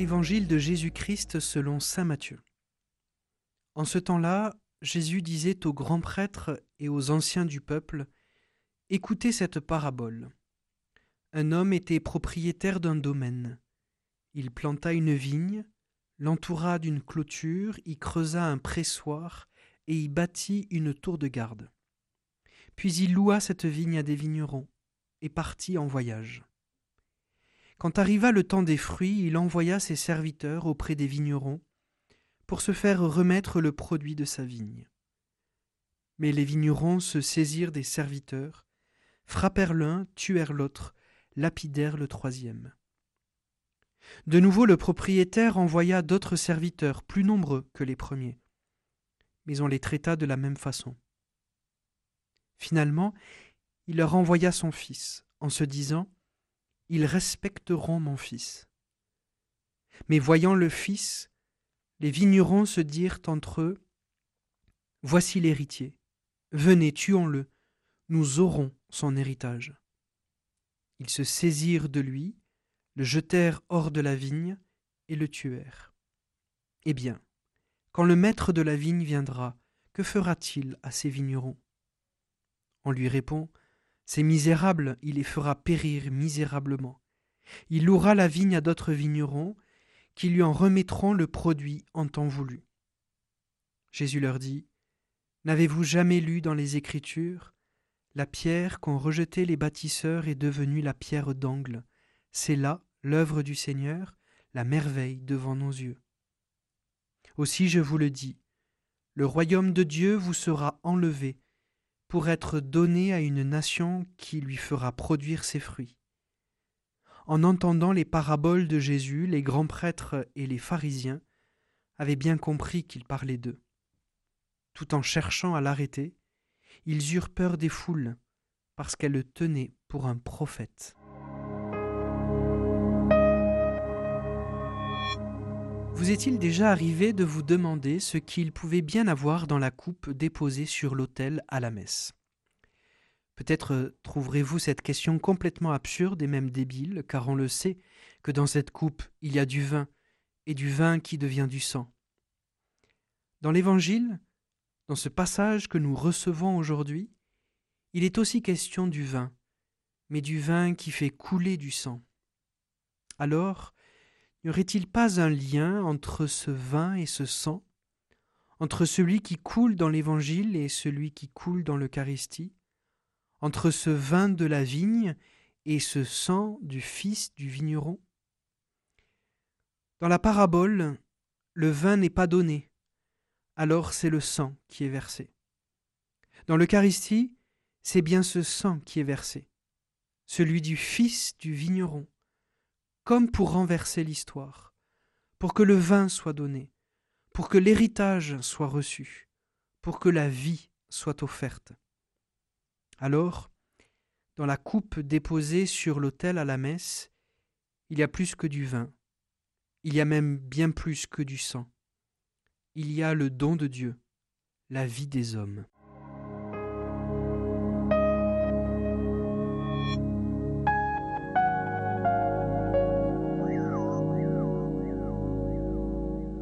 Évangile de Jésus-Christ selon Saint Matthieu. En ce temps-là, Jésus disait aux grands prêtres et aux anciens du peuple, Écoutez cette parabole. Un homme était propriétaire d'un domaine. Il planta une vigne, l'entoura d'une clôture, y creusa un pressoir et y bâtit une tour de garde. Puis il loua cette vigne à des vignerons et partit en voyage. Quand arriva le temps des fruits, il envoya ses serviteurs auprès des vignerons pour se faire remettre le produit de sa vigne. Mais les vignerons se saisirent des serviteurs, frappèrent l'un, tuèrent l'autre, lapidèrent le troisième. De nouveau le propriétaire envoya d'autres serviteurs, plus nombreux que les premiers, mais on les traita de la même façon. Finalement, il leur envoya son fils, en se disant ils respecteront mon fils. Mais voyant le fils, les vignerons se dirent entre eux, Voici l'héritier, venez, tuons-le, nous aurons son héritage. Ils se saisirent de lui, le jetèrent hors de la vigne et le tuèrent. Eh bien, quand le maître de la vigne viendra, que fera-t-il à ces vignerons? On lui répond, ces misérables, il les fera périr misérablement. Il louera la vigne à d'autres vignerons, qui lui en remettront le produit en temps voulu. Jésus leur dit, N'avez-vous jamais lu dans les Écritures La pierre qu'ont rejetée les bâtisseurs est devenue la pierre d'angle. C'est là l'œuvre du Seigneur, la merveille devant nos yeux. Aussi je vous le dis, le royaume de Dieu vous sera enlevé pour être donné à une nation qui lui fera produire ses fruits. En entendant les paraboles de Jésus, les grands prêtres et les pharisiens avaient bien compris qu'il parlait d'eux. Tout en cherchant à l'arrêter, ils eurent peur des foules, parce qu'elles le tenaient pour un prophète. Vous est-il déjà arrivé de vous demander ce qu'il pouvait bien avoir dans la coupe déposée sur l'autel à la messe? Peut-être euh, trouverez-vous cette question complètement absurde et même débile, car on le sait que dans cette coupe il y a du vin, et du vin qui devient du sang. Dans l'Évangile, dans ce passage que nous recevons aujourd'hui, il est aussi question du vin, mais du vin qui fait couler du sang. Alors, N'y aurait-il pas un lien entre ce vin et ce sang, entre celui qui coule dans l'Évangile et celui qui coule dans l'Eucharistie, entre ce vin de la vigne et ce sang du fils du vigneron? Dans la parabole, le vin n'est pas donné, alors c'est le sang qui est versé. Dans l'Eucharistie, c'est bien ce sang qui est versé, celui du fils du vigneron comme pour renverser l'histoire, pour que le vin soit donné, pour que l'héritage soit reçu, pour que la vie soit offerte. Alors, dans la coupe déposée sur l'autel à la messe, il y a plus que du vin, il y a même bien plus que du sang. Il y a le don de Dieu, la vie des hommes.